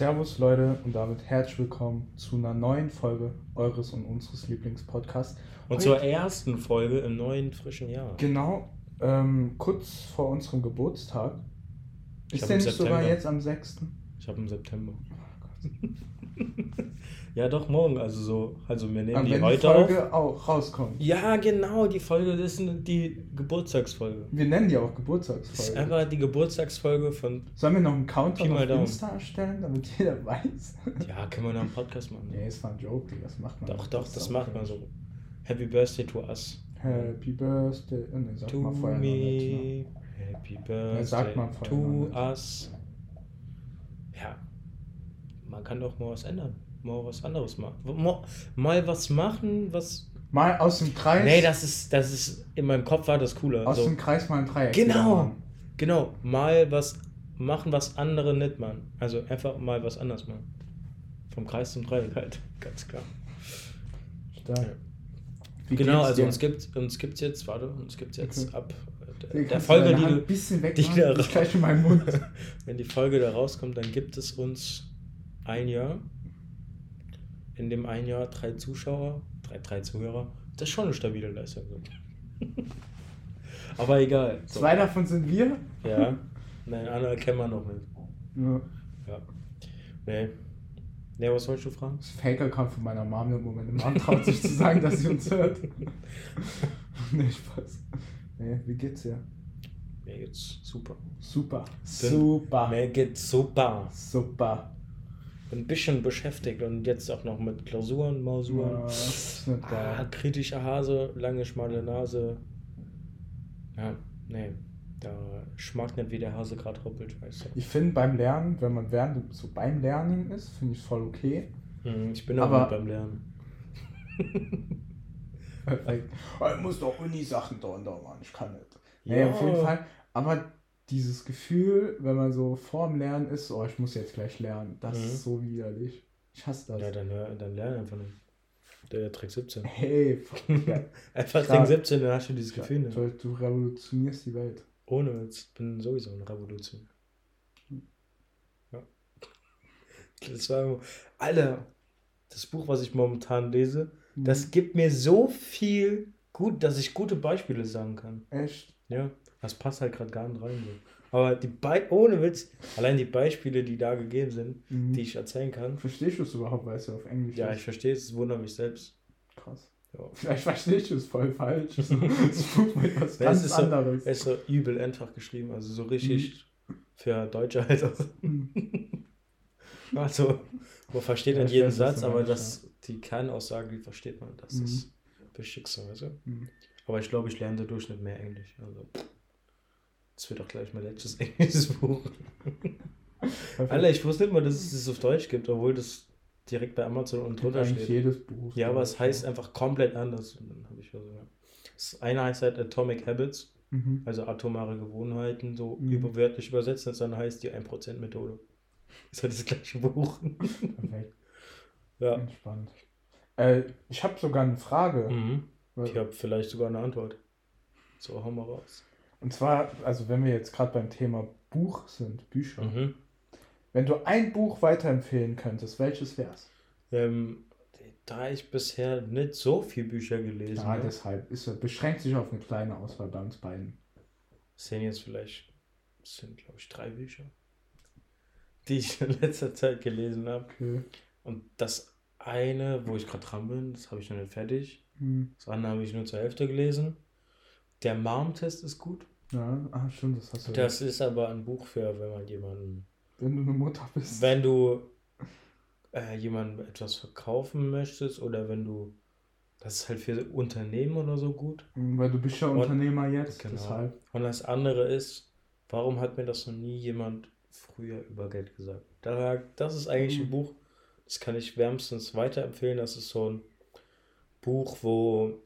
Servus Leute und damit herzlich willkommen zu einer neuen Folge eures und unseres Lieblingspodcasts. Und Heute- zur ersten Folge im neuen frischen Jahr. Genau, ähm, kurz vor unserem Geburtstag. Ich Ist der nicht sogar September. jetzt am 6.? Ich habe im September. ja, doch morgen. Also so, also wir nehmen Aber die wenn heute die auf. Folge auch rauskommt. Ja, genau, die Folge das ist die Geburtstagsfolge. Wir nennen die auch Das ist Geburtstagsfolge. einfach die Geburtstagsfolge von. Sollen wir noch einen Countdown auf Daumen. Insta erstellen, damit jeder weiß? Ja, können wir noch einen Podcast machen. nee, ist war ein Joke, das macht man Doch, doch, das auch macht man so. Happy Birthday to us. Happy Birthday. Oh, nee, sag To mal vorher me. Happy Birthday sagt man vorher to us. Ja, man kann doch mal was ändern. Mal was anderes machen. Mal, mal was machen, was. Mal aus dem Kreis. Nee, das ist, das ist. In meinem Kopf war das cooler. aus So, dem Kreis mal ein Dreieck. Genau. genau, mal was machen, was andere nicht machen. Also einfach mal was anderes machen. Vom Kreis zum Dreieck halt, ganz klar. Stark. Wie genau, also dir? uns gibt uns gibt's jetzt, warte, uns gibt's jetzt Okay. ab der, der Folge, die du, ein bisschen weg die da- Ich gleich in meinen Mund. Wenn die Folge da rauskommt, dann gibt es uns ein Jahr. In dem ein Jahr drei Zuschauer, drei, drei Zuhörer. Das ist schon eine stabile Leistung. Aber egal. So. Zwei davon sind wir. Ja. Nein, andere kennen wir noch nicht. Ja. Ja. Nee. Nee, was wolltest du fragen? Das Fake-Account von meiner Mom, wo meine Mom traut sich zu sagen, dass sie uns hört. nee, Spaß. Nee, wie geht's dir? Mir geht's super. Super. Super. Mir geht's super. Super. Ein bisschen beschäftigt und jetzt auch noch mit Klausuren, Mausuren. Ja, ist Ah, kritische Hase, lange schmale Nase. Ja, nee. Da schmeckt nicht, wie der Hase gerade hoppelt, weißt Ich finde beim Lernen, wenn man während so beim Lernen ist, finde ich voll okay. du. Hm, Ich bin auch Aber- beim Lernen. Oh, ich muss doch Uni-Sachen da und da machen, ich kann nicht. Nee, Ja. auf jeden Fall. Aber dieses Gefühl, wenn man so vorm Lernen ist, oh, ich muss jetzt gleich lernen, das Mhm. ist so widerlich. Ich hasse das. Ja, dann, dann lerne einfach nicht. Der Trick 17. Hey, fuck, ja. Einfach. Trick 17, dann hast du dieses Gefühl nicht. du, du revolutionierst die Welt. Ohne Witz. Bin sowieso eine Revolution. Ja. Das war immer- Alter, das Buch, was ich momentan lese, Mhm. das gibt mir so viel gut, dass ich gute Beispiele sagen kann. Echt? Ja, das passt halt gerade gar nicht rein. So. Aber die Be ohne Witz, allein die Beispiele, die da gegeben sind, Mhm. die ich erzählen kann. Verstehst du es überhaupt, weil es ja auf Englisch Ja, ist? ich verstehe es, es wundert mich selbst. Krass. Ja. Vielleicht verstehst du es voll falsch. Das was Ja, ganz es ist so- anderes. Es ist so übel einfach geschrieben, also so richtig für Deutsche halt auch. Mhm. Also, man versteht Ja, ich jeden Satz, du aber das, die Kernaussage, die versteht man. Das Mhm. ist weißt du? Mhm. Aber ich glaube, ich lerne dadurch nicht mehr Englisch. Also, das wird auch gleich mein letztes englisches Buch. Alter, ich wusste nicht mal, dass es das auf Deutsch gibt, obwohl das direkt bei Amazon unten drunter steht. jedes Buch. Ja, aber es heißt einfach komplett anders. Und dann habe ich also, ja. Das eine heißt halt Atomic Habits, Mhm. also atomare Gewohnheiten, so Mhm. überwörtlich übersetzt. Und dann heißt die 1%-Methode. Ist halt das gleiche Buch. Perfekt. ja. Entspannt. Äh, ich habe sogar eine Frage. Mhm. Ich habe vielleicht sogar eine Antwort. So, hau mal raus. Und zwar, also wenn wir jetzt gerade beim Thema Buch sind, Bücher. Mhm. Wenn du ein Buch weiterempfehlen könntest, welches wär's? Ähm, da ich bisher nicht so viel Bücher gelesen Ja, habe, deshalb ist beschränkt sich auf eine kleine Auswahl bei uns beiden. sind jetzt vielleicht, das sind glaube ich drei Bücher, die ich in letzter Zeit gelesen habe. Okay. Und das eine, wo ich gerade dran bin, das habe ich noch nicht fertig. Hm. Das andere habe ich nur zur Hälfte gelesen. Der Mom-Test ist gut. Ja, ah, stimmt, das hast du. Das ist aber ein Buch für, wenn man jemanden, Wenn du eine Mutter bist. wenn du äh, jemandem etwas verkaufen möchtest oder wenn du, das ist halt für Unternehmen oder so gut. Hm, Weil du bist ja Und- Unternehmer jetzt, Genau. deshalb. Und das andere ist, warum hat mir das noch nie jemand früher über Geld gesagt? Da, das ist eigentlich ein Mhm. Buch, das kann ich wärmstens weiterempfehlen. Das ist so ein Buch, wo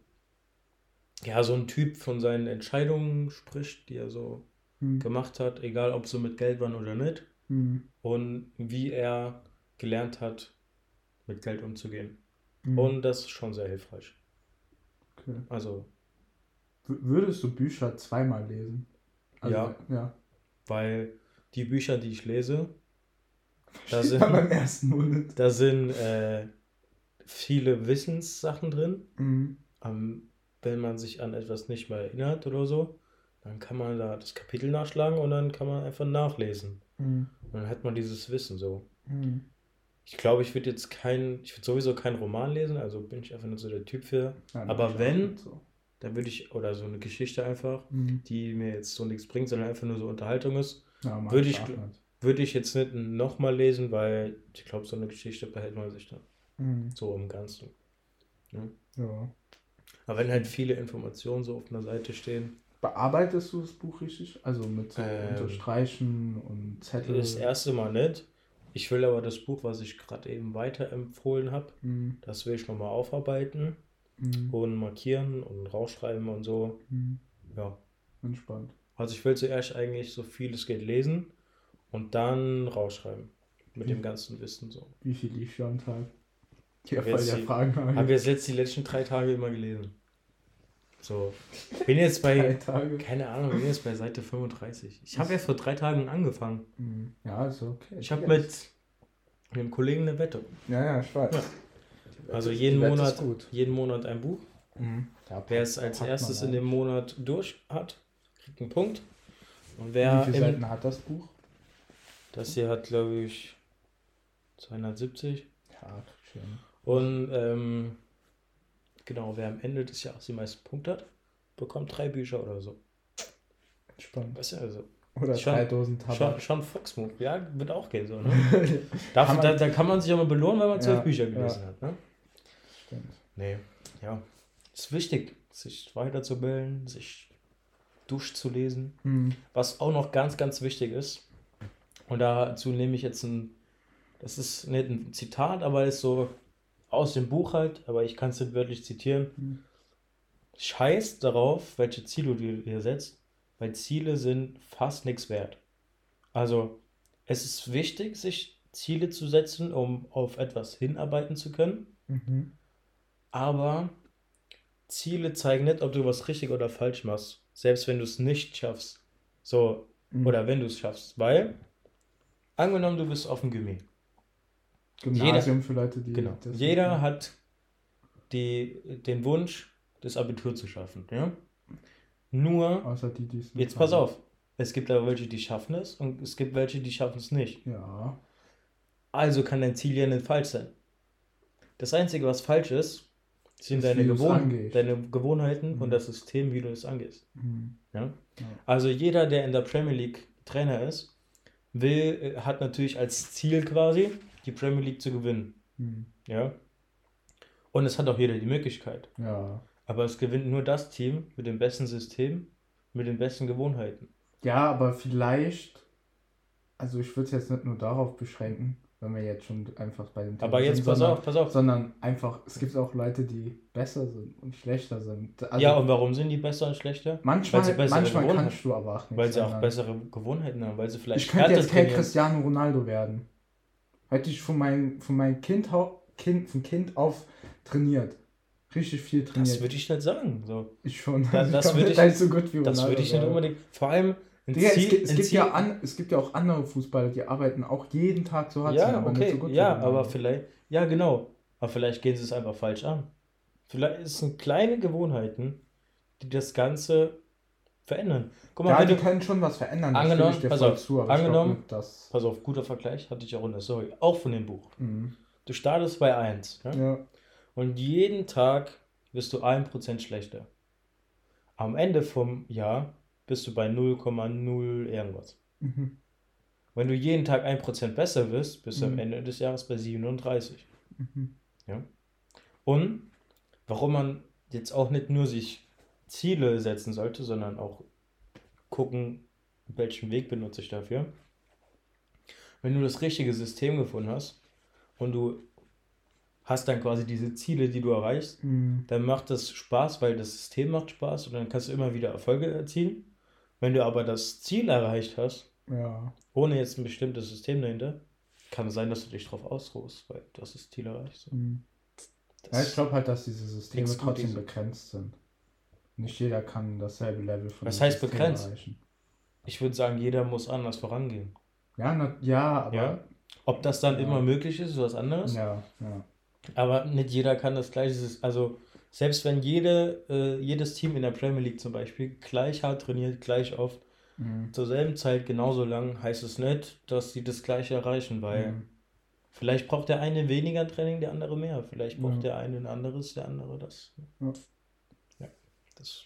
ja so ein Typ von seinen Entscheidungen spricht, die er so Hm. gemacht hat, egal ob sie mit Geld waren oder nicht, Hm. und wie er gelernt hat, mit Geld umzugehen. Hm. Und das ist schon sehr hilfreich. Okay. Also, W- Würdest du Bücher zweimal lesen? Also, Ja. Ja. weil die Bücher, die ich lese, Da sind, beim ersten Monat. da sind äh, viele Wissenssachen drin. Mhm. Ähm, wenn man sich an etwas nicht mehr erinnert oder so, dann kann man da das Kapitel nachschlagen und dann kann man einfach nachlesen. Mhm. Und dann hat man dieses Wissen so. Mhm. Ich glaube, ich würde jetzt kein, ich würde sowieso keinen Roman lesen, also bin ich einfach nicht so der Typ für. Ja, Aber wenn- So. Dann würde ich, oder so eine Geschichte einfach, Mhm. die mir jetzt so nichts bringt, sondern einfach nur so Unterhaltung ist, Ja, Würde ich würde ich jetzt nicht nochmal lesen, weil ich glaube, so eine Geschichte behält man sich dann Mhm. so im Ganzen. Ja. Aber wenn halt viele Informationen so auf einer Seite stehen, Bearbeitest du das Buch richtig? Also mit so Ähm, Unterstreichen und Zettel? das erste Mal nicht. Ich will aber das Buch, was ich gerade eben weiterempfohlen habe, Mhm. das will ich nochmal aufarbeiten Mhm. und markieren und rausschreiben und so. Mhm. Ja. Entspannt. Also ich will zuerst eigentlich so viel es geht lesen und dann rausschreiben. Mit dem Mhm. ganzen Wissen so. Wie viel lief schon am Tag? Ja, voll jetzt der die- Fragen. Habe jetzt jetzt die letzten drei Tage immer gelesen. So. Bin jetzt bei, keine Ahnung, bin jetzt bei Seite 35. Ich habe erst vor drei Tagen angefangen. Mhm. Ja, ist okay. Ich habe mit einem Kollegen eine Wette. Ja, ja, ich weiß. Ja. Also jeden Monat, jeden Monat ein Buch. Mhm. Ja, Wer es als erstes in dem Monat durch hat, kriegt einen Punkt. Und Wie wer viele im, Seiten hat das Buch? das hier hat, glaube ich, 270. Ja, schön. Und ähm, genau, wer am Ende des Jahres die meisten Punkte hat, bekommt drei Bücher oder so. Entspannt. Weißt du, also Oder Schon- drei Dosen schon, Tabak. schon Fox-Move. Ja, wird auch gehen so, ne? Dafür, Kann man- da, da kann man sich auch mal belohnen, wenn man zwölf Ja, Bücher ja. gelesen hat, ne? Stimmt. Nee, ja. Ist wichtig, sich weiterzubilden, sich durchzulesen. Mhm. Was auch noch ganz, ganz wichtig ist, und dazu nehme ich jetzt ein, das ist nicht ein Zitat, aber ist so aus dem Buch halt, aber ich kann es nicht wörtlich zitieren. Mhm. Scheiß darauf, welche Ziele du dir setzt, weil Ziele sind fast nichts wert. Also, es ist wichtig, sich Ziele zu setzen, um auf etwas hinarbeiten zu können, Mhm. aber Ziele zeigen nicht, ob du was richtig oder falsch machst, selbst wenn du es nicht schaffst. So, Mhm. oder wenn du es schaffst, weil, angenommen, du bist auf dem Gimmi. Gymnasium für Leute, die. Genau. Jeder nicht- hat die, den Wunsch, das Abitur zu schaffen. Ja? Nur, Außer die, die es nicht jetzt pass haben. auf, es gibt aber welche, die schaffen es und es gibt welche, die schaffen es nicht. Ja. Also kann dein Ziel ja nicht falsch sein. Das Einzige, was falsch ist, sind deine, Gewohn deine Gewohnheiten Mhm. und das System, wie du es angehst. Mhm. Ja? Ja. Also jeder, der in der Premier League Trainer ist, will, äh, hat natürlich als Ziel quasi, die Premier League zu gewinnen. Mhm. Ja? Und es hat auch jeder die Möglichkeit. Ja. Aber es gewinnt nur das Team mit dem besten System, mit den besten Gewohnheiten. Ja, aber vielleicht. Also, ich würde es jetzt nicht nur darauf beschränken, wenn wir jetzt schon einfach bei dem Thema Aber jetzt sind, pass sondern, auf, pass auf. Sondern einfach, es gibt auch Leute, die besser sind und schlechter sind. Also, ja, und warum sind die besser und schlechter? manchmal, weil sie bessere manchmal Gewohnheiten- kannst du aber auch nicht Weil sie auch ändern. bessere Gewohnheiten haben, weil sie vielleicht Ich könnte jetzt kein. Cristiano Ronaldo werden. Hätte ich von meinem von meinem kind, kind, von Kind auf trainiert. Richtig viel Das trainiert. würde ich nicht sagen. So. ich schon. Da- das kann würde nicht ich- halt so gut wie Das würde ich nicht unbedingt. Vor allem Digga, es Ziel, gibt, es, gibt ja an, es gibt ja auch andere Fußballer, die arbeiten auch jeden Tag so hart, sind Ja, aber nicht okay, so gut ja, aber vielleicht, ja, genau. Aber vielleicht gehen sie es einfach falsch an. Vielleicht es sind kleine Gewohnheiten, die das Ganze verändern. Guck mal, Ja, wenn die du, können schon was verändern, Angenommen, pass auf, zu, angenommen- dass... pass auf, guter Vergleich, hatte ich auch in der Story, auch von dem Buch. Mhm. Du startest bei 1 ja? Ja. und jeden Tag wirst du 1% schlechter. Am Ende vom Jahr bist du bei 0,0 irgendwas. Mhm. Wenn du jeden Tag 1% besser wirst, bist du am Mhm. Ende des Jahres bei 37. Mhm. Und warum man jetzt auch nicht nur sich Ziele setzen sollte, sondern auch gucken, welchen Weg benutze ich dafür. Wenn du das richtige System gefunden hast und du hast dann quasi diese Ziele, die du erreichst, Mhm. dann macht das Spaß, weil das System macht Spaß und dann kannst du immer wieder Erfolge erzielen. Wenn du aber das Ziel erreicht hast, Ja. ohne jetzt ein bestimmtes System dahinter, kann es sein, dass du dich drauf ausruhst, weil du hast das Ziel erreicht. So. Mhm. Das- Ja, ich glaube halt, dass diese Systeme trotzdem begrenzt sind. Nicht jeder kann dasselbe Level von Was heißt System begrenzt? erreichen. Ich würde sagen, jeder muss anders vorangehen. Ja, na, ja, aber Ja? Ob das dann Ja. immer möglich ist, ist was anderes. Ja, ja. Aber nicht jeder kann das gleich. Es ist- Also, selbst wenn jede, äh, jedes Team in der Premier League zum Beispiel gleich hart trainiert, gleich oft, Mhm. zur selben Zeit genauso lang, heißt es nicht, dass sie das gleiche erreichen, weil Mhm. vielleicht braucht der eine weniger Training, der andere mehr. Vielleicht braucht Ja. der eine ein anderes, der andere das. Ja. Das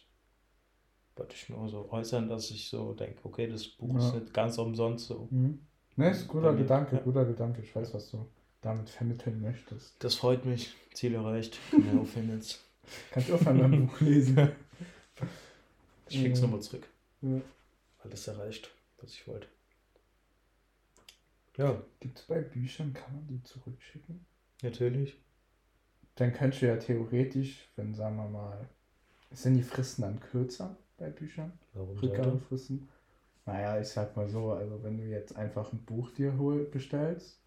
wollte ich nur so äußern, dass ich so denke, okay, das Buch ist Ja. nicht ganz umsonst so. Mhm. Ne, ist ein guter mir, Gedanke, ja. guter Gedanke. Ich weiß, was du damit vermitteln möchtest. Das freut mich. Ziel erreicht. Aufhören jetzt. Kannst du auch mal ein Buch lesen. Ich schick's nochmal zurück. Ja. Alles erreicht, was ich wollte. Ja, Gibt es bei Büchern, kann man die zurückschicken? natürlich. Dann könntest du ja theoretisch, wenn, sagen wir mal, sind die Fristen dann kürzer bei Büchern? Warum? Rückgabefristen? Naja, ich sag mal so, also wenn du jetzt einfach ein Buch dir hol, bestellst,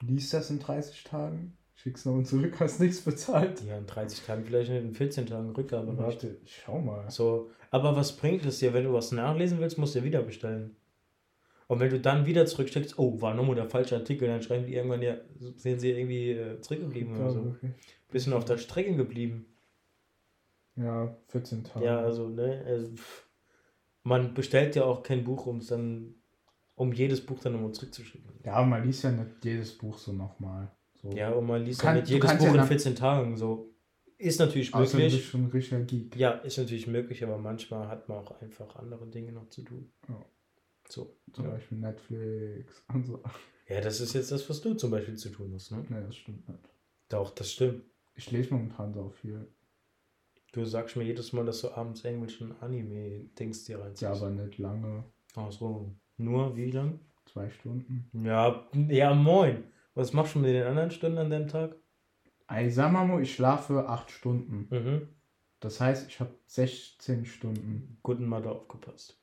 liest das in 30 Tagen, schickst noch zurück, hast nichts bezahlt. Ja, in 30 Tagen, vielleicht nicht in 14 Tagen Rückgabe. Warte, schau mal. So, aber was bringt es dir, wenn du was nachlesen willst, musst du ja wieder bestellen. Und wenn du dann wieder zurückschickst, oh, war nochmal der falsche Artikel, dann schreiben die irgendwann ja, sehen sie irgendwie äh, zurückgeblieben oder so. Okay. Bisschen auf der Strecke geblieben. Ja, 14 Tage. Ja, also, ne, also, man bestellt ja auch kein Buch, um es dann, um jedes Buch dann nochmal zurückzuschicken. Ja, aber man liest ja nicht jedes Buch so nochmal. So. Ja, und man liest Kann- ja nicht jedes Buch ja in nach- 14 Tagen, so. Ist natürlich Außer du bist möglich. schon richtiger Geek. Ja, ist natürlich möglich, aber manchmal hat man auch einfach andere Dinge noch zu tun. Ja. So. Zum Ja. Beispiel Netflix und so. ja, das ist jetzt das, was du zum Beispiel zu tun hast, ne? Ne, das stimmt nicht. Doch, das stimmt. Ich lese momentan so viel. Du sagst mir jedes Mal, dass du abends englischen Anime-Dings dir reinziehst. Ja, aber nicht lange. Ach so. Nur wie lang? Zwei Stunden. Ja, ja, moin. Was machst du mit den anderen Stunden an deinem Tag? Ich sag mal, ich schlafe acht Stunden. Mhm. Das heißt, ich habe 16 Stunden. Guten Mathe aufgepasst.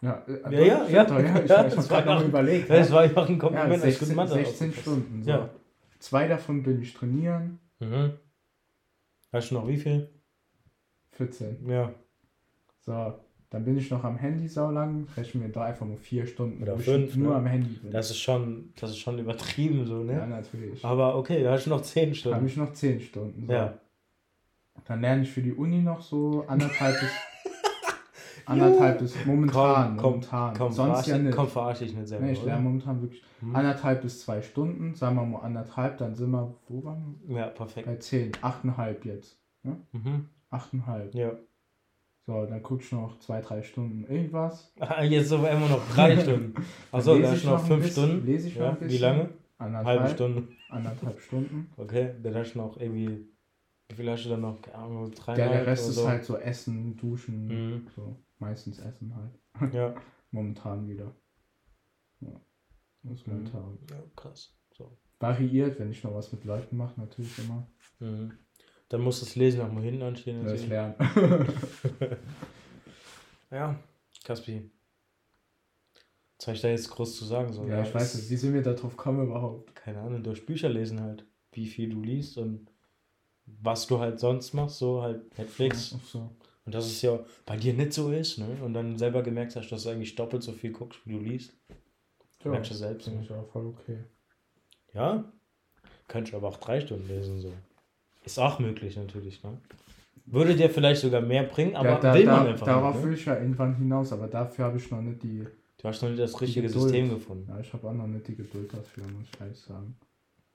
Ja, Ja, doch, ja, ja. Doch, ja. Ich, Ja, ich habe gerade noch überlegt. Das ja. war einfach ein ja, Kompliment, ich 16, guten Mathe 16 aufgepasst Stunden. So. Ja. Zwei davon bin ich trainieren. Mhm. Hast du noch wie viel? 14. Ja. So, dann bin ich noch am Handy saulang. Rechnen wir da einfach nur vier Stunden, Oder fünf, nur ne? am Handy bin. Das ist schon, das ist schon übertrieben so, ne? ja, natürlich. Aber okay, da hast du noch 10 habe Stunden. ich noch 10 Stunden. So. Ja. Dann lerne ich für die Uni noch so anderthalb bis anderthalb bis momentan. Komm, komm, momentan. komm, Sonst ja nicht. komm, verarsch dich nicht selber. Nee, ich lerne momentan wirklich Hm. anderthalb bis zwei Stunden. Sagen wir mal anderthalb, dann sind wir, wo waren wir? Ja, perfekt. Bei 10. Achteinhalb jetzt. Mhm. Achteinhalb. Ja. So, dann guckst du noch zwei, drei Stunden irgendwas. Ah, Jetzt sind wir immer noch drei Stunden. Achso, lese da hast ich du noch noch fünf bisschen, Stunden. lese ich noch ja. ein Wie lange? Anderthalb, Halbe Stunde. anderthalb Stunden. Okay, dann hast du noch irgendwie. Wie viel hast du dann noch? Keine Ahnung, Der, dreieinhalb der Rest ist so. halt so Essen, Duschen, Mhm. so meistens Essen halt. Ja. Momentan wieder. Ja. Das ist Mhm. momentan. ja, krass. So. Variiert, wenn ich noch was mit Leuten mache, natürlich immer. Mhm. Dann muss das Lesen auch mal hinten anstehen. Das natürlich. lernen. Ja, Kaspi. Was soll ich da jetzt groß zu sagen? So, ja, ich weiß nicht, wie sind wir da drauf kommen überhaupt? keine Ahnung, durch Bücher lesen halt, wie viel du liest und was du halt sonst machst, so halt Netflix. Ach so. Und dass es ja bei dir nicht so ist, ne? Und dann selber gemerkt hast, dass du eigentlich doppelt so viel guckst, wie du liest. Ja, Merkst du selbst, Finde ne? ich auch voll okay. Ja, könntest aber auch drei Stunden lesen, so. Ist auch möglich natürlich, ne? Würde dir vielleicht sogar mehr bringen, aber ja, da, will man da, einfach darauf nicht, ne? will ich ja irgendwann hinaus, aber dafür habe ich noch nicht die. Du hast noch nicht das richtige. System gefunden. Ja, ich habe auch noch nicht die Geduld dafür, muss ich ehrlich sagen.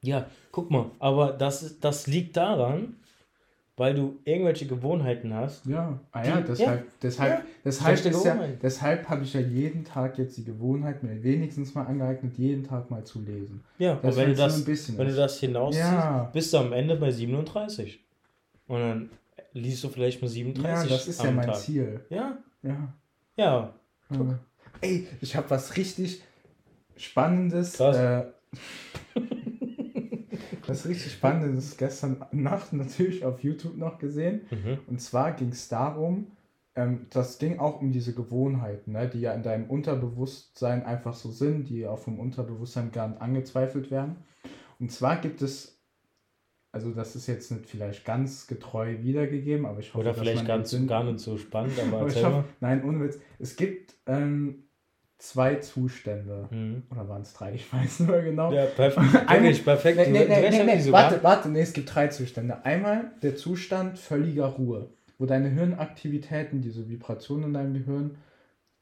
Ja, guck mal, aber das, das liegt daran, weil du irgendwelche Gewohnheiten hast. Ja, ah ja, Die- deshalb, deshalb, ja, deshalb, ist ja, deshalb habe ich ja jeden Tag jetzt die Gewohnheit, mir wenigstens mal angeeignet, jeden Tag mal zu lesen. Ja, und Das wenn du wenn's nur das, wenn du das hinausziehst, Ja. bist du am Ende bei 37. Und dann liest du vielleicht mal Ja, 37 das ist ja mein Tag. Ziel. Ja, Ja. ja. Ey, ich habe was richtig Spannendes. Krass. Äh, was richtig Spannendes gestern Nacht natürlich auf YouTube noch gesehen. Mhm. Und zwar ging es darum, ähm, das ging auch um diese Gewohnheiten, ne, die ja in deinem Unterbewusstsein einfach so sind, die auch vom Unterbewusstsein gar nicht angezweifelt werden. Und zwar gibt es, also das ist jetzt nicht vielleicht ganz getreu wiedergegeben, aber ich hoffe, Oder dass vielleicht ganz gar nicht so spannend, aber aber hoffe, nein, ohne Witz. Es gibt ähm, zwei Zustände. Mhm. Oder waren es drei? Ich weiß nicht mehr genau. Ja, perfekt. Wirklich perfekt. Nee, nee, nee, nee, ja, nee. Warte, warte, nee, es gibt drei Zustände. Einmal der Zustand völliger Ruhe, wo deine Hirnaktivitäten, diese Vibrationen in deinem Gehirn,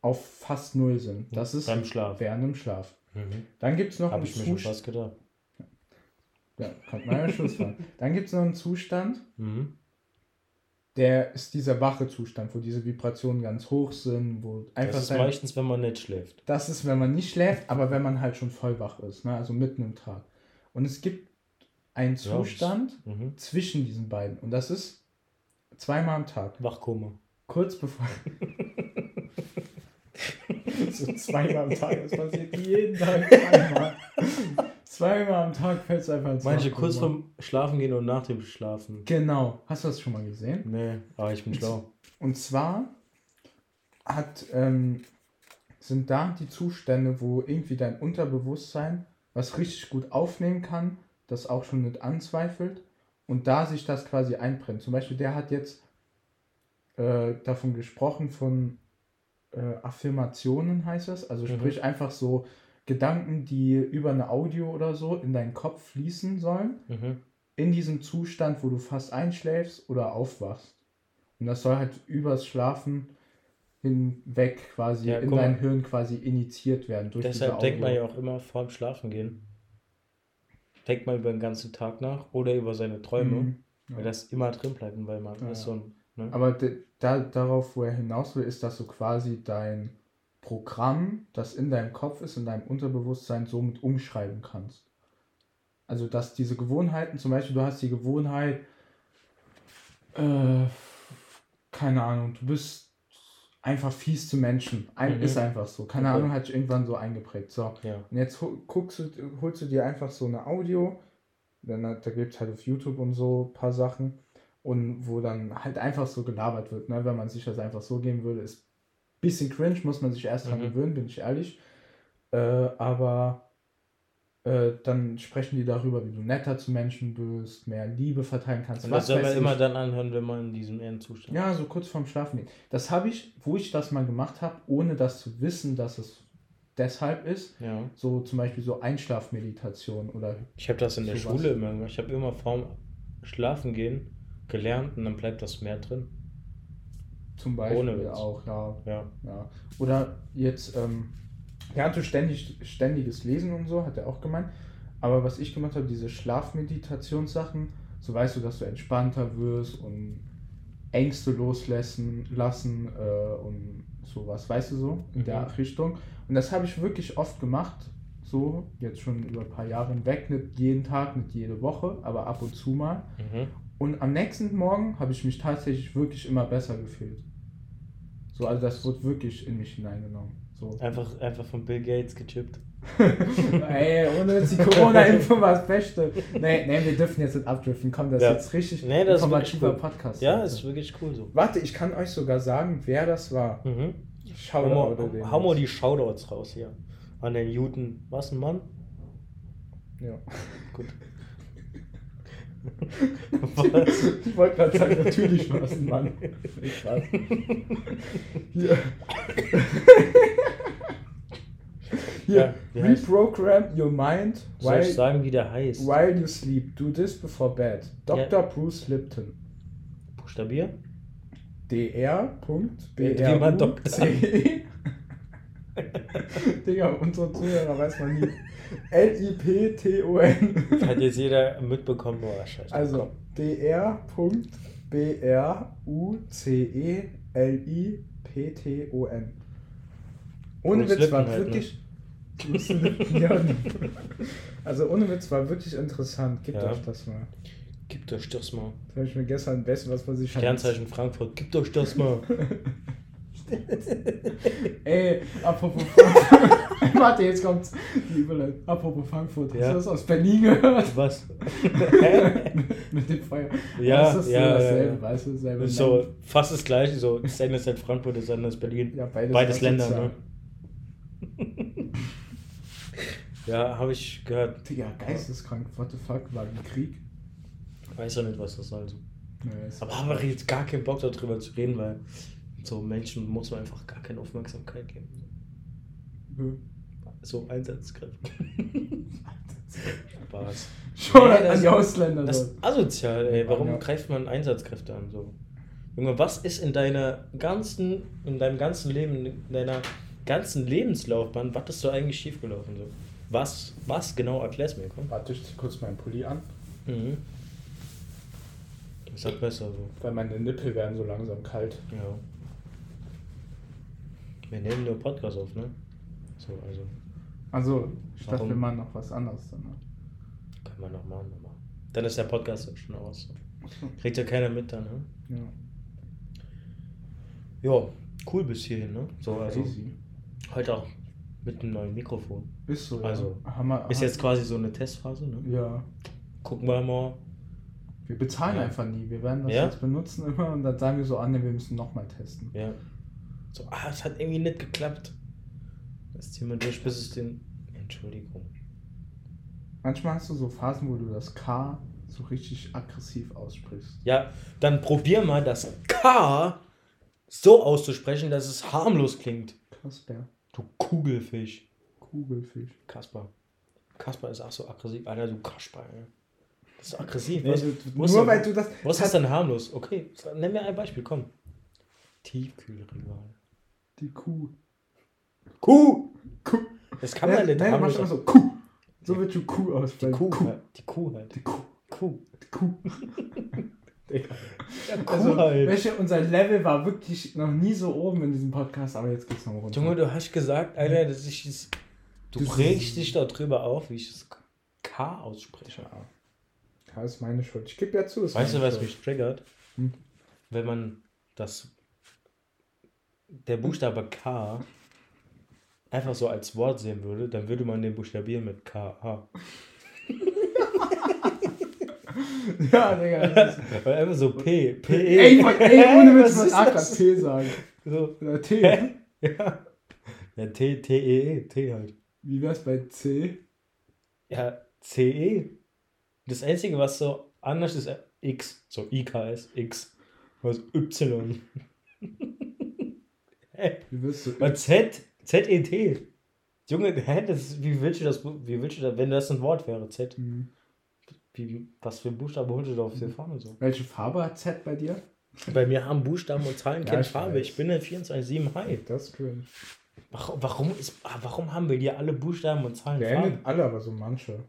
auf fast null sind. Das ist Beim Schlaf. während dem Schlaf. Mhm. Dann gibt es noch Habe einen ich mir schon Zustand. fast gedacht. Ja, kommt mal Schluss von. Dann gibt es noch einen Zustand, Mhm. Der ist dieser wache Zustand, wo diese Vibrationen ganz hoch sind, wo einfach Das ist dein- meistens, wenn man nicht schläft. Das ist, wenn man nicht schläft, aber wenn man halt schon voll wach ist, ne? also mitten im Tag. Und es gibt einen Ja, Zustand Mhm. zwischen diesen beiden. Und das ist zweimal am Tag. Wachkoma. Kurz bevor. so zweimal am Tag, das passiert jeden Tag zweimal. Zweimal am Tag fällt es einfach ins Manche Wachkoma. kurz vorm Schlafen gehen und nach dem Schlafen. Genau. Hast du das schon mal gesehen? Nee, aber ich bin schlau. Und zwar hat, ähm, sind da die Zustände, wo irgendwie dein Unterbewusstsein was richtig gut aufnehmen kann, das auch schon nicht anzweifelt und da sich das quasi einbrennt. Zum Beispiel, der hat jetzt äh, davon gesprochen, von äh, Affirmationen heißt das, also Mhm. sprich einfach so Gedanken, die über eine Audio oder so in deinen Kopf fließen sollen Mhm. in diesem Zustand, wo du fast einschläfst oder aufwachst. Und das soll halt übers Schlafen hinweg quasi Ja, in guck mal. dein Hirn quasi initiiert werden durch Deshalb denkt man ja auch immer vorm Schlafen gehen. Denkt man über den ganzen Tag nach oder über seine Träume, Mhm. weil das immer drin bleibt, weil man Ja, ist so ein. Ne? Aber da, darauf, wo er hinaus will, ist, dass du quasi dein Programm, das in deinem Kopf ist, in deinem Unterbewusstsein, somit umschreiben kannst. Also, dass diese Gewohnheiten, zum Beispiel, du hast die Gewohnheit, äh, keine Ahnung, du bist einfach fies zu Menschen. Ein, Mhm. Ist einfach so. Keine Okay. Ahnung, hat sich irgendwann so eingeprägt. So. ja. Und jetzt guckst du, holst du dir einfach so eine Audio, dann, da gibt es halt auf YouTube und so ein paar Sachen, und wo dann halt einfach so gelabert wird, ne? wenn man sich das einfach so geben würde, ist bisschen cringe, muss man sich erst dran Mhm. gewöhnen, bin ich ehrlich. Äh, aber äh, dann sprechen die darüber, wie du netter zu Menschen bist, mehr Liebe verteilen kannst. Und das soll man ich. immer dann anhören, wenn man in diesem eher Zustand Ja, so kurz vorm Schlafen gehen. Das habe ich, wo ich das mal gemacht habe, ohne das zu wissen, dass es deshalb ist, Ja. so zum Beispiel so Einschlafmeditation oder Ich habe das in der Sowas. Schule immer gemacht. Ich habe immer vorm Schlafen gehen gelernt und dann bleibt das mehr drin. Zum Beispiel Ohne Witz. auch, ja, Ja. ja. Oder jetzt, ähm, er hatte ständig, ständiges Lesen und so, hat er auch gemeint. Aber was ich gemacht habe, diese Schlafmeditationssachen, so weißt du, dass du entspannter wirst und Ängste loslassen lassen äh, und sowas, weißt du so, in Mhm. der Richtung. Und das habe ich wirklich oft gemacht, so, jetzt schon über ein paar Jahre hinweg, nicht jeden Tag, nicht jede Woche, aber ab und zu mal. Mhm. Und am nächsten Morgen habe ich mich tatsächlich wirklich immer besser gefühlt. So, also das wurde wirklich in mich hineingenommen. So. Einfach, einfach von Bill Gates gechippt. Ey, ohne die Corona-Info war das Beste. Nee, nee, wir dürfen jetzt nicht abdriften. Komm, das Ja. ist jetzt richtig Nee, das ist wirklich informativer cool. Podcast. Ja, ist wirklich cool so. Warte, ich kann euch sogar sagen, wer das war. Mhm. Hau mal die Shoutouts raus hier. An den Juden. Was, ein Mann? Ja. Gut. Was? Ich wollte gerade sagen, natürlich war es ein Mann. Ich weiß. Hier. Hier. Ja, Reprogram your mind Soll while, ich sagen, wie der heißt? while you sleep. Do this before bed. Dr. Bruce Lipton. Buchstabier? dr. Wie man Doktor. Digga, unsere Zuhörer weiß man nie. L-I-P-T-O-N. Hat jetzt jeder mitbekommen, boah, scheiße. Also dr.br-u-c-e-l-i-p-t-o-n. Ohne Witz war halt, ne? wirklich. Ja. Also ohne Witz war wirklich interessant. Gebt Ja. euch das mal. Gibt euch das mal. Das habe ich mir gestern besten, was man sich Sternzeichen Frankfurt, gibt euch das mal. Ey, apropos Frankfurt. Warte, jetzt kommt's. Die Überleitung. Apropos Frankfurt. Hast Ja. du das aus Berlin gehört? Was? Mit dem Feuer. Ja, das ist ja, ja, dasselbe, ja. weißt du? Dasselbe so fast das gleiche, so das eine ist halt Frankfurt, das andere ist Berlin. Ja, beides, Beides Länder, ne? Ja, habe ich gehört. Digga, geisteskrank. What the fuck? War ein Krieg? Weiß auch nicht, was das soll. So. Nee, es Aber war- habe ich jetzt gar keinen Bock darüber zu reden, weil so Menschen muss man einfach gar keine Aufmerksamkeit geben. Hm. So Einsatzkräfte. Spaß. Schon Nee, an das- die Ausländer. Das ist asozial, ey. Warum Ja. greift man Einsatzkräfte an so? Junge, was ist in deiner ganzen, in deinem ganzen Leben, in deiner ganzen Lebenslaufbahn, was ist so eigentlich schiefgelaufen so? Was, was genau erklär's mir, komm. Warte, ich zieh kurz meinen Pulli an, Mhm. Ist halt besser so. weil meine Nippel werden so langsam kalt. Ja. Wir nehmen nur Podcast auf, ne? So, also, Also, ich dachte, wir machen noch was anderes dann. Ne? können wir noch machen, nochmal. Dann ist der Podcast ja schon aus. Kriegt ja keiner mit dann, ne? Ja. Ja, cool bis hierhin, ne? So, also Crazy. heute auch mit einem neuen Mikrofon. Ist so, Also, ja. Hammer, Ist jetzt quasi so eine Testphase, ne? Ja. Gucken wir mal. Wir bezahlen Ja. einfach nie. Wir werden das Ja? jetzt benutzen immer und dann sagen wir so an, nee, wir müssen nochmal testen. Ja. So, ah, es hat irgendwie nicht geklappt. Das ziehen wir durch, bis es den. Entschuldigung. Manchmal hast du so Phasen, wo du das K so richtig aggressiv aussprichst. Ja, dann probier mal das K so auszusprechen, dass es harmlos klingt. Kasper. Du Kugelfisch. Kugelfisch. Kasper. Kasper ist auch so aggressiv. Alter, du Kasper, ey. Das ist so aggressiv. Nee, was, du, ist nur denn- weil du das. was hat ist denn harmlos? Okay, nenn mir ein Beispiel, komm. Tiefkühlregal. Die Kuh. Kuh! Kuh. Das kann man Nein, nicht nein, machst immer so Kuh. So wird die Kuh Die aussprechen. Kuh, Kuh. Halt. Die Kuh halt. Die Kuh. Kuh. Die Kuh. Ja, Kuh Also, halt. welche, unser Level war wirklich noch nie so oben in diesem Podcast, aber jetzt geht's noch runter. Junge, du hast gesagt, Alter, dass ich das. Du Das- regst dich darüber auf, wie ich das K ausspreche. Ja. Ja, ist meine Schuld. Ich gebe ja zu, ist Weißt du, was Schuld. mich triggert? Hm. Wenn man das. Der Buchstabe K einfach so als Wort sehen würde, dann würde man den buchstabieren mit K. Ja, Digga. Das ist, Weil einfach so P. P. E. ey, ich wollt- ey, ohne Witz, Was A grad T sagen. So. Oder T. Ja. Ja, T, T, E, E, T halt. Wie wär's bei C? Ja, C, E. Das Einzige, was so anders ist, äh, X. So IKS, X. Was Y. Hä? Wie wirst du? Was Z? Z, E, T. Junge, hä? Das, wie willst du das, wie willst du das, wenn das ein Wort wäre, Z? Hm. Wie, was für ein Buchstabe holst du da auf der Fahne so? Welche Farbe hat Z bei dir? Bei mir haben Buchstaben und Zahlen Ja, keine ich Farbe. weiß. Ich bin in 24-7 high. Das ist cringe. Warum, warum, ist, ah, warum haben wir hier alle Buchstaben und Zahlen Wir Farben? alle, aber so manche.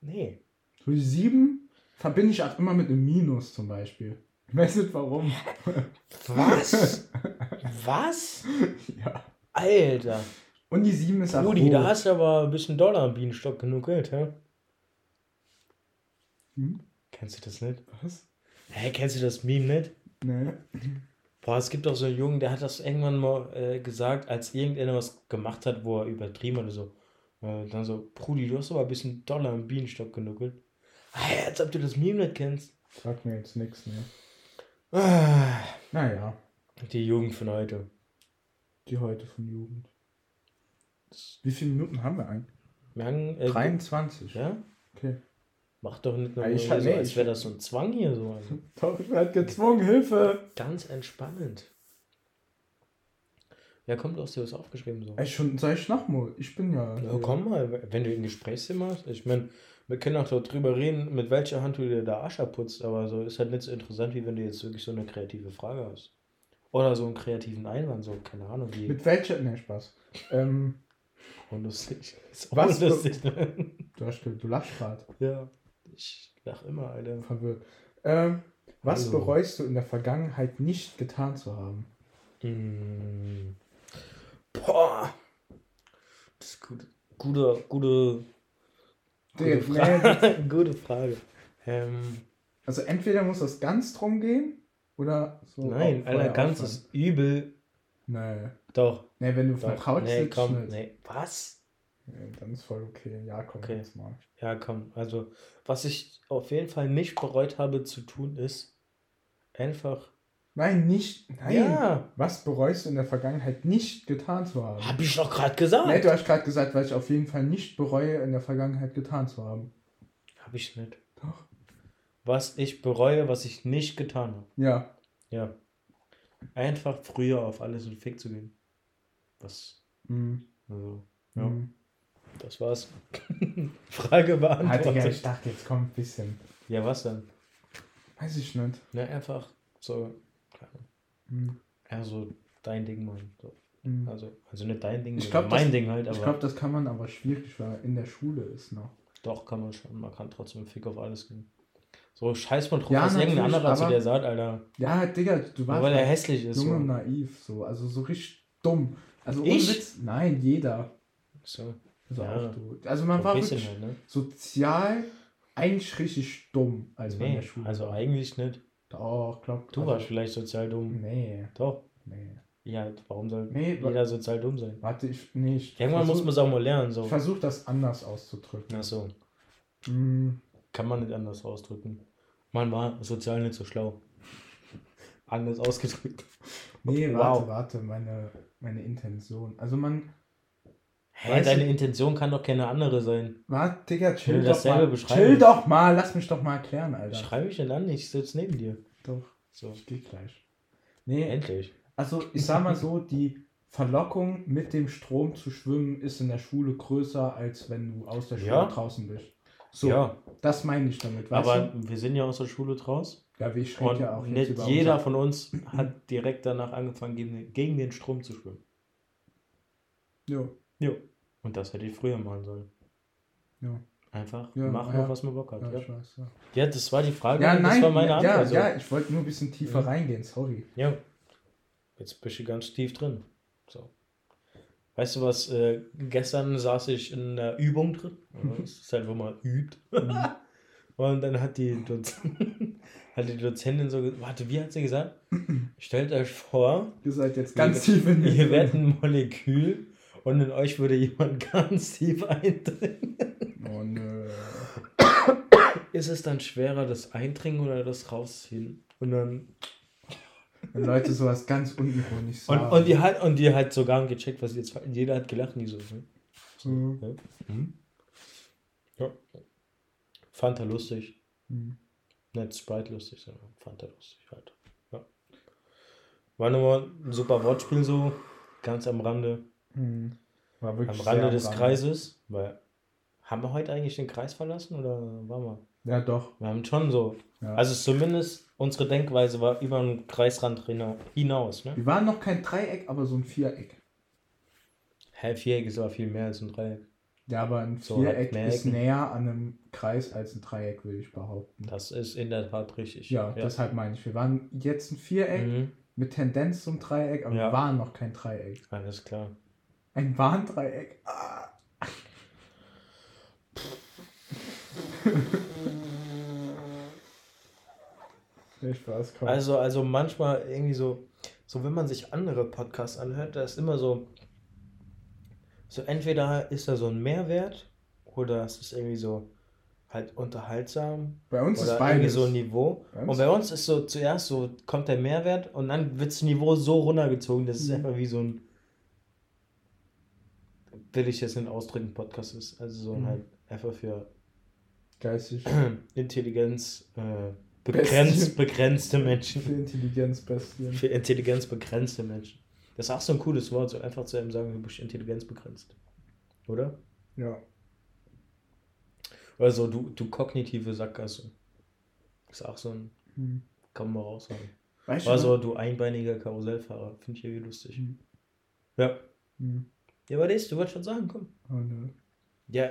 Nee. So die sieben verbinde ich auch immer mit einem Minus zum Beispiel. Ich weiß nicht warum. Was? Was? ja. Alter. Und die sieben ist auch Rudi, da hast du aber ein bisschen Dollar am Bienenstock genug Geld, hä? Hm? Kennst du das nicht? Was? Hä, kennst du das Meme nicht? Nee. Boah, es gibt auch so einen Jungen, der hat das irgendwann mal äh, gesagt, als irgendeiner was gemacht hat, wo er übertrieben oder so. Äh, dann so, Brudi, du hast aber ein bisschen Dollar im Bienenstock genuckelt. Ah, als ob du das Meme nicht kennst. Sag mir jetzt nichts, ne? Ah, Naja, die Jugend von heute. Die heute von Jugend. Wie viele Minuten haben wir eigentlich? Wir haben, äh, 23. Ja? Okay. Mach doch nicht nur ich so, halt- nee, als wäre das so ein Zwang hier so. Also. Doch, ich werde gezwungen, Hilfe! Ganz entspannend. Ja, kommt aus dir was aufgeschrieben so. Ey, schon, soll ich nochmal? Ich bin ja. Ja, komm mal, wenn du ein Gesprächsthema hast. Ich meine, wir können auch darüber reden, mit welcher Hand du dir da Asche putzt, aber so ist halt nicht so interessant, wie wenn du jetzt wirklich so eine kreative Frage hast. Oder so einen kreativen Einwand, so, keine Ahnung, wie. Mit welcher. Ne, Spaß. Ähm, unlustig. Ist Was? unlustig, ne? du, hast, du lachst gerade. Ja. Ich lach immer, Alter. Verwirrt. Ähm, was Hallo. bereust du in der Vergangenheit nicht getan zu haben? Mm. Boah. Das ist gut. Gute, gute, gute nee, Frage. gute Frage. Ähm, Also entweder muss das ganz drum gehen oder so. nein, Alter, ganz ist übel. Nee. Doch. Nee, wenn du der Doch. Couch nee, sitzt, komm, nee. Was? Nee, dann ist voll okay. Ja, komm, Okay. jetzt mal. Ja, komm. Also, was ich auf jeden Fall nicht bereut habe zu tun, ist einfach. Nein, nicht. Nein. Ja. Was bereust du in der Vergangenheit nicht getan zu haben? Hab ich doch gerade gesagt. Nee, du hast gerade gesagt, weil ich auf jeden Fall nicht bereue, in der Vergangenheit getan zu haben. Hab ich nicht. Doch. Was ich bereue, was ich nicht getan habe. Ja. Ja. Einfach früher auf alles und Fick zu gehen. Was Mhm. Also, ja, Mhm. das war's. Frage Ah, Digga, ich beantwortet. dachte, jetzt kommt ein bisschen. Ja, was denn? Weiß ich nicht. Na, einfach so, keine Ahnung, Mhm. eher so dein Ding, Mann. So. Mhm. Also, also nicht dein Ding, Ich glaub, mein das- Ding halt, aber Ich glaube, das kann man aber schwierig, weil in der Schule ist noch. doch kann man schon. Man kann trotzdem Fick auf alles geben. So scheiß man drauf, Ja, was irgendein anderer zu dir sagt, Alter. Ja, Digga, du warst weil er halt hässlich ist. jung und So. naiv, so. Also so richtig dumm. Also Ich? Witz. Nein, jeder. so. Also Ja. auch du. Also man So war wirklich halt, ne? sozial eigentlich richtig dumm, als man in Nee, der Schule also eigentlich nicht. Doch, glaub Du also, warst vielleicht sozial dumm. Nee, Doch. nee. Ja, warum soll Nee, jeder sozial dumm sein? Warte, ich. Nee, ich Irgendwann muss versuch- man es auch mal lernen. So. Ich versuche das anders auszudrücken. Ach so. Mm, Kann man nicht anders ausdrücken. Man war sozial nicht so schlau. Anders ausgedrückt. nee, Wow. warte, warte, meine, meine Intention. Also man. Hä, Weißt deine du- Intention kann doch keine andere sein. Warte, Digga, chill doch mal. beschreiben Chill doch mal, lass mich doch mal erklären, Alter. Schreibe ich denn an? Ich sitze neben dir. Doch, So. ich geh gleich. Nee, Endlich. also ich sag mal so, die Verlockung mit dem Strom zu schwimmen ist in der Schule größer, als wenn du aus der Schule Ja. draußen bist. So, ja, das meine ich damit, aber du? wir sind ja aus der Schule draus. Ja, wie ich Und rede ja auch nicht über jeder von uns hat direkt danach angefangen, gegen den, gegen den Strom zu schwimmen. Ja, Jo. Und das hätte ich früher machen sollen. ja, Einfach Ja, machen, ja. was man Bock hat. ja, Ja, weiß, ja. ja das war die Frage. Ja, nein, das war meine ja, Antwort. so. ja, ich wollte nur ein bisschen tiefer Mhm. reingehen, sorry. Ja. Jetzt bist du ganz tief drin. Weißt du was? Äh, gestern saß ich in einer Übung drin. Ja, Das ist halt, wo man übt. Und dann hat die, Doz hat die Dozentin so gesagt, warte, wie hat sie gesagt? Stellt euch vor, Ihr seid jetzt ganz tief in ihr werdet ein Molekül und in euch würde jemand ganz tief eindringen. Oh nö. Ist es dann schwerer, das Eindringen oder das Rausziehen? Und dann Wenn Leute sowas ganz unironisch Und, sagen. und, die hat, und die hat sogar gecheckt, was sie jetzt Jeder hat gelacht, nie so. Ne? Mhm. Ja. Mhm. ja. Fand er lustig. Mhm. Nicht Sprite lustig, sondern fand er lustig halt. Ja. War nochmal ein super Wortspiel so, ganz am Rande. Mhm. War wirklich Am Rande des Rande. Kreises. Weil, haben wir heute eigentlich den Kreis verlassen oder waren wir? Ja, doch. Wir haben schon so. Ja. Also zumindest unsere Denkweise war über den Kreisrand hina- hinaus. Ne? Wir waren noch kein Dreieck, aber so ein Viereck. Hä, Viereck ist aber viel mehr als ein Dreieck. Ja, aber ein So, Viereck ist näher an einem Kreis als ein Dreieck, würde ich behaupten. Das ist in der Tat richtig. ja, deshalb meine ich, wir waren jetzt ein Viereck Mhm. mit Tendenz zum Dreieck, aber Ja. wir waren noch kein Dreieck. Alles klar. Ein Warndreieck. Ah. Der Spaß kommt. Also, also manchmal irgendwie so, so wenn man sich andere Podcasts anhört, da ist immer so, so entweder ist da so ein Mehrwert oder es ist irgendwie so halt unterhaltsam bei uns oder ist irgendwie beides. so ein Niveau. Bei Und bei uns ist so zuerst so, kommt der Mehrwert und dann wird das Niveau so runtergezogen, dass es Mhm. einfach wie so ein, will ich jetzt nicht ausdrücken, Podcast ist. Also so ein Mhm. halt einfach für Geistig. Intelligenz äh, begrenzt, begrenzte Menschen. Für Intelligenzbestien. Für Intelligenz begrenzte Menschen. Das ist auch so ein cooles Wort, so einfach zu einem sagen, du bist Intelligenz begrenzt. Oder? Ja. Oder so, du, du kognitive Sackgasse. Ist auch so ein, Hm. kann man mal raushauen. Weißt du? Also, du einbeiniger Karussellfahrer, finde ich irgendwie lustig. Hm. Ja. Hm. Ja, aber das, du wolltest schon sagen, komm. Oh, nö. Ja.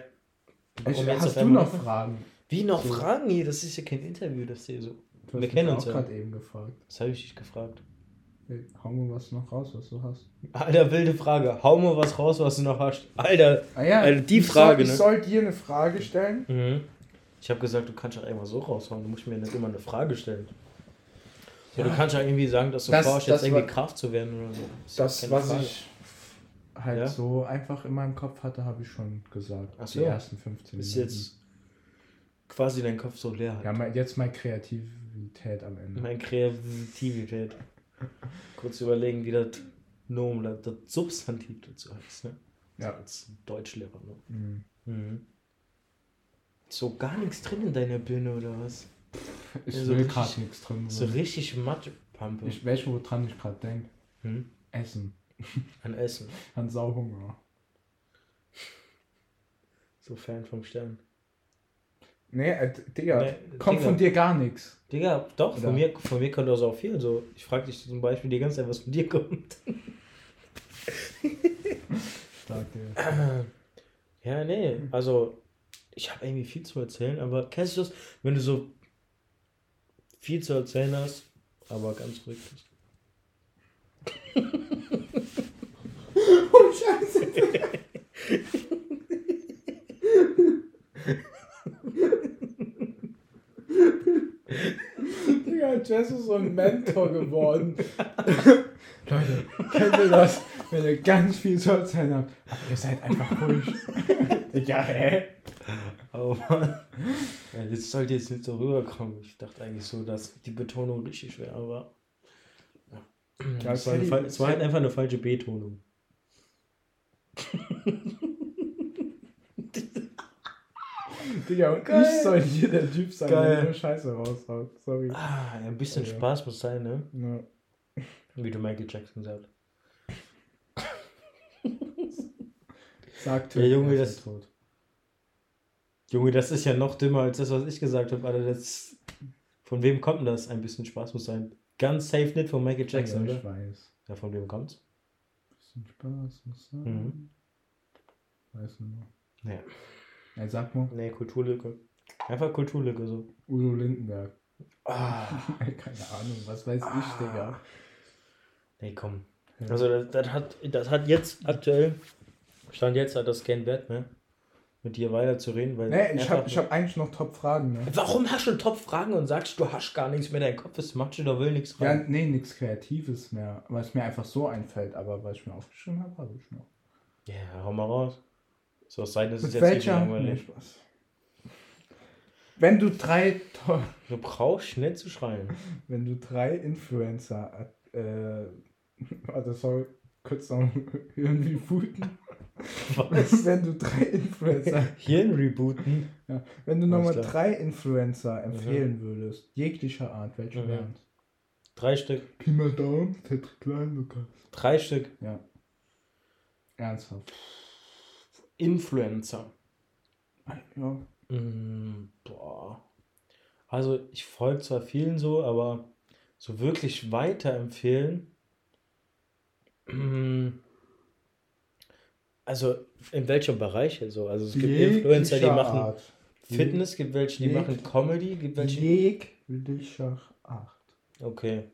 Ich, hast du noch- Fragen? Wie noch So. Fragen hier? Das ist ja kein Interview, das hier so. Du Wir kennen auch uns ja. gerade eben gefragt. Das habe ich dich gefragt. Hey, hau mal was noch raus, was du hast. Alter, wilde Frage. Hau mal was raus, was du noch hast. Alter. Ah ja, Also die ich Frage, soll, ne? Ich soll dir eine Frage stellen. Mhm. Ich habe gesagt, du kannst doch irgendwas so raushauen. Du musst mir nicht immer eine Frage stellen. Ja, du Ja. kannst ja irgendwie sagen, dass du Das- vorhast, das jetzt irgendwie war- Kraft zu werden oder so. Ja Das, keine was Frage. ich halt Ja? so einfach in meinem Kopf hatte, habe ich schon gesagt. Ach so. Die ersten 15 Ist Minuten. jetzt quasi dein Kopf so leer. Halt. Ja, mein- jetzt mal Kreativität am Ende. Meine Kreativität. Kurz überlegen, wie das Nomen oder das Substantiv dazu heißt. Ne? Ja. Als Deutschlehrer. Ne? Mhm. Mhm. So gar nichts drin in deiner Birne oder was? Ich Ja, so will gerade nichts drin. So richtig Matschepampe. Ich weiß, woran ich gerade denke. Hm? Essen. An Essen. An Sauhunger. So Fan vom Stern. Nee, äh, Digga, Nee, kommt Digga. von dir gar nichts. Digga, doch, Oder? von mir, von mir kommt das auch viel. So, ich frage dich zum Beispiel die ganze Zeit, was von dir kommt. Stark, Digga. Ja, nee, also ich habe irgendwie viel zu erzählen, aber kennst du das, wenn du so viel zu erzählen hast, aber ganz ruhig bist? Oh, Scheiße. Digga, Jess ist so ein Mentor geworden. Leute, kennt ihr das? Wenn ihr ganz viel zu erzählen habt, aber ihr seid einfach ruhig. ja, hä? Oh Mann. Ja, das sollte jetzt nicht so rüberkommen. Ich dachte eigentlich so, dass die Betonung richtig wäre, aber. Ja. Es war, war halt einfach eine falsche Betonung. Digga, und Geil. ich soll hier der Typ sein, der Geil. nur Scheiße raushaut. Sorry. Ah, ein bisschen Ja. Spaß muss sein, ne? Ja. Wie du Michael Jackson. Sagt Ja, Junge, er das- ist tot. Junge, das ist ja noch dümmer als das, was ich gesagt habe. Alter, das. Von wem kommt denn das? Ein bisschen Spaß muss sein. Ganz safe nicht von Michael Jackson, ja, ich oder? weiß. Ja, von wem kommt's? Bisschen Spaß muss sein. Mhm. Weiß nicht mehr. Ja. Ja, sag mal, Nee, Kulturlücke. Einfach Kulturlücke so. Udo Lindenberg. Ah. Keine Ahnung, was weiß ich, Digga. Nee, komm. Ja. Also das, das, hat, das hat jetzt aktuell, Stand jetzt hat das keinen Wert mehr, mit dir weiter zu reden, weil. Nee, ich einfach- hab, ich hab eigentlich noch Top-Fragen, ne? Warum hast du Top-Fragen und sagst, du hast gar nichts mehr, dein Kopf ist Matsch, da will nichts Ja, rein? nee, nichts Kreatives mehr, weil es mir einfach so einfällt, aber weil ich mir aufgeschrieben habe, habe ich noch. Ja, hau mal raus. So sein, das ist jetzt nicht welcher? Nee, langweilig. Spaß. Wenn du drei, Du brauchst schnell zu schreien. wenn du drei Influencer, äh, warte, sorry, kurz noch irgendwie booten. Was? Wenn du drei Influencer, Hirn rebooten. ja, wenn du nochmal drei Influencer empfehlen würdest, jeglicher Art, welche Mhm. wären? Drei Stück. Pi mal Daumen, Cedric Klein, Lukas. Drei Stück Ja. Ernsthaft. Influencer. Ja. Mm, boah. Also ich folge zwar vielen so, aber so wirklich weiterempfehlen. mm, Also in welchem Bereich so? Also es gibt Influencer, die machen Art. Fitness, gibt welche, die machen Comedy, gibt welche. Jeglicher Art. Okay.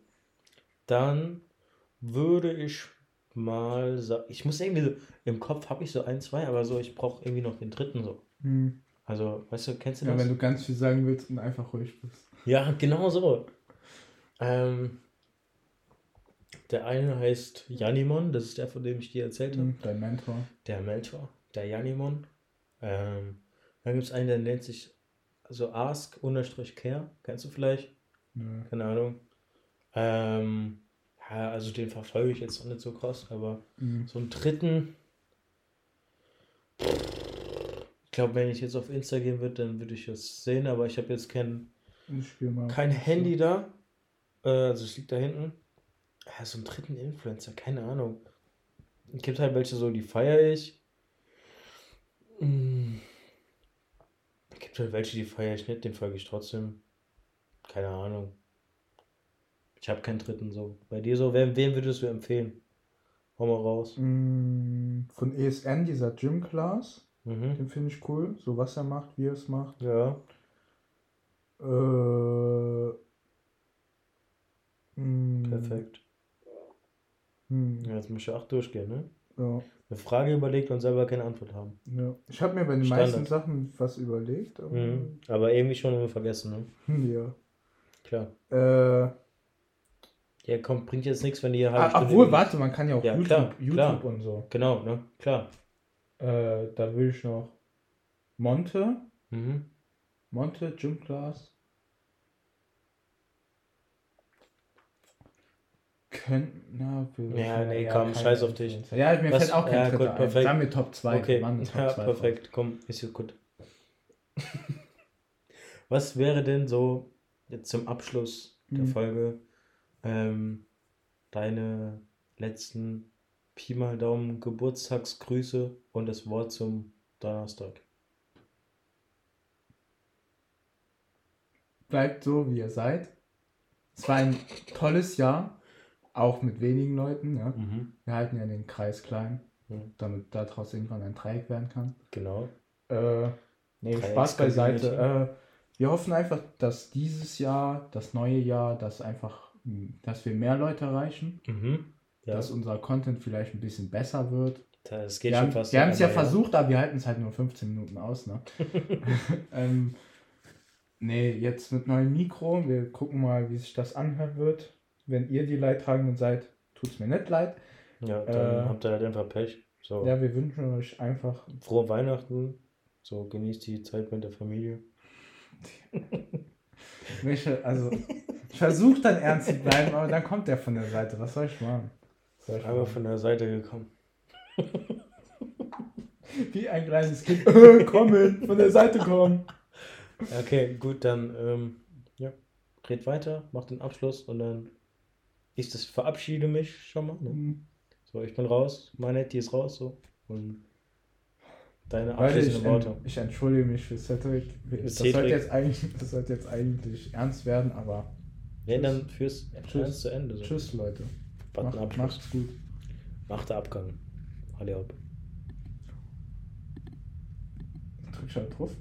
Dann würde ich mal sagen, ich muss irgendwie so, im Kopf habe ich so ein, zwei, aber so, ich brauche irgendwie noch den dritten so. Hm. Also, weißt du, kennst du Ja, das? wenn du ganz viel sagen willst und einfach ruhig bist. Ja, genau so. Ähm, der eine heißt Janimon, das ist der, von dem ich dir erzählt habe. Hm, Dein Mentor. Der Mentor, der Janimon. Ähm, dann gibt es einen, der nennt sich so Ask-Care. Kennst du vielleicht? Nö. Keine Ahnung. Ähm, ja, also den verfolge ich jetzt noch nicht so krass, aber Hm. so einen dritten. Ich glaube, wenn ich jetzt auf Insta gehen würde, dann würde ich das sehen, aber ich habe jetzt kein, kein Handy da. Äh, also es liegt da hinten. Ja, so einen dritten Influencer, keine Ahnung. Es gibt halt welche so, die feiere ich. Mm. Es gibt halt welche, die feiere ich nicht, den folge ich trotzdem. Keine Ahnung. Ich habe keinen dritten so. Bei dir so, wen, wen würdest du empfehlen? Hau mal raus. Hm, Von ESN, dieser Gym Class. Mhm. Den finde ich cool. So was er macht, wie er es macht. Ja. Äh, hm, Perfekt. Ja, jetzt muss ich auch durchgehen, ne? ja, Eine Frage überlegt und selber keine Antwort haben. ja. Ich habe mir bei den Standard. meisten Sachen was überlegt. Aber, Mhm. Aber irgendwie schon immer vergessen, ne? Ja. Klar. Äh, Ja, komm, bringt jetzt nichts, wenn die hier halbe ah, Stunde obwohl, warte, man kann ja auch Ja, YouTube, klar, YouTube klar. und so. Genau, ne? Klar. Äh, da will ich noch Monte, Mhm. Monte, Gym Class. Können, na, Ja, nee, ja, komm, scheiß auf dich. Ja, mir Was- fällt auch kein ja, Dritter gut, ein. perfekt. Sagen wir Top 2. Okay, Mann, Top ja, 2 perfekt. Komm, ist ja gut. Was wäre denn so jetzt zum Abschluss der Mhm. Folge ähm, deine letzten Pi mal Daumen, Geburtstagsgrüße und das Wort zum Donnerstag. Bleibt so, wie ihr seid. Es war ein tolles Jahr, auch mit wenigen Leuten. Ja. Mhm. Wir halten ja den Kreis klein, Mhm. damit daraus irgendwann ein Dreieck werden kann. Genau. Äh, nee, Spaß beiseite. Äh, wir hoffen einfach, dass dieses Jahr, das neue Jahr, dass einfach, dass wir mehr Leute erreichen, Mhm. Ja, dass unser Content vielleicht ein bisschen besser wird. das geht Wir schon haben fast. wir haben es ja versucht, aber wir halten es halt nur 15 Minuten aus. Ne? ähm, nee, jetzt mit neuem Mikro. Wir gucken mal, wie sich das anhören wird. Wenn ihr die Leidtragenden seid, tut es mir nicht leid. Ja, dann Äh, habt ihr halt einfach Pech. So, Ja, wir wünschen euch einfach. frohe Weihnachten. So, genießt die Zeit mit der Familie. Welche, also, ich versuche dann ernst zu bleiben, aber dann kommt der von der Seite. Was soll ich machen? Soll ich Aber von der Seite gekommen. Wie ein kleines Kind. Kommen, von der Seite kommen. Okay, gut, dann ähm, ja, red weiter, mach den Abschluss und dann ich das verabschiede mich schon mal. Ne? Mhm. So, ich bin raus, Manetti ist raus so und deine abschließenden Worte. ich entschuldige mich für Cedric. Das sollte, jetzt eigentlich, das sollte jetzt eigentlich ernst werden, aber Nee, dann fürs Tschüss. Zu Ende. So. tschüss, Leute. Button Macht, macht's gut. Macht der Abgang. Alle ab. Drück schon drauf.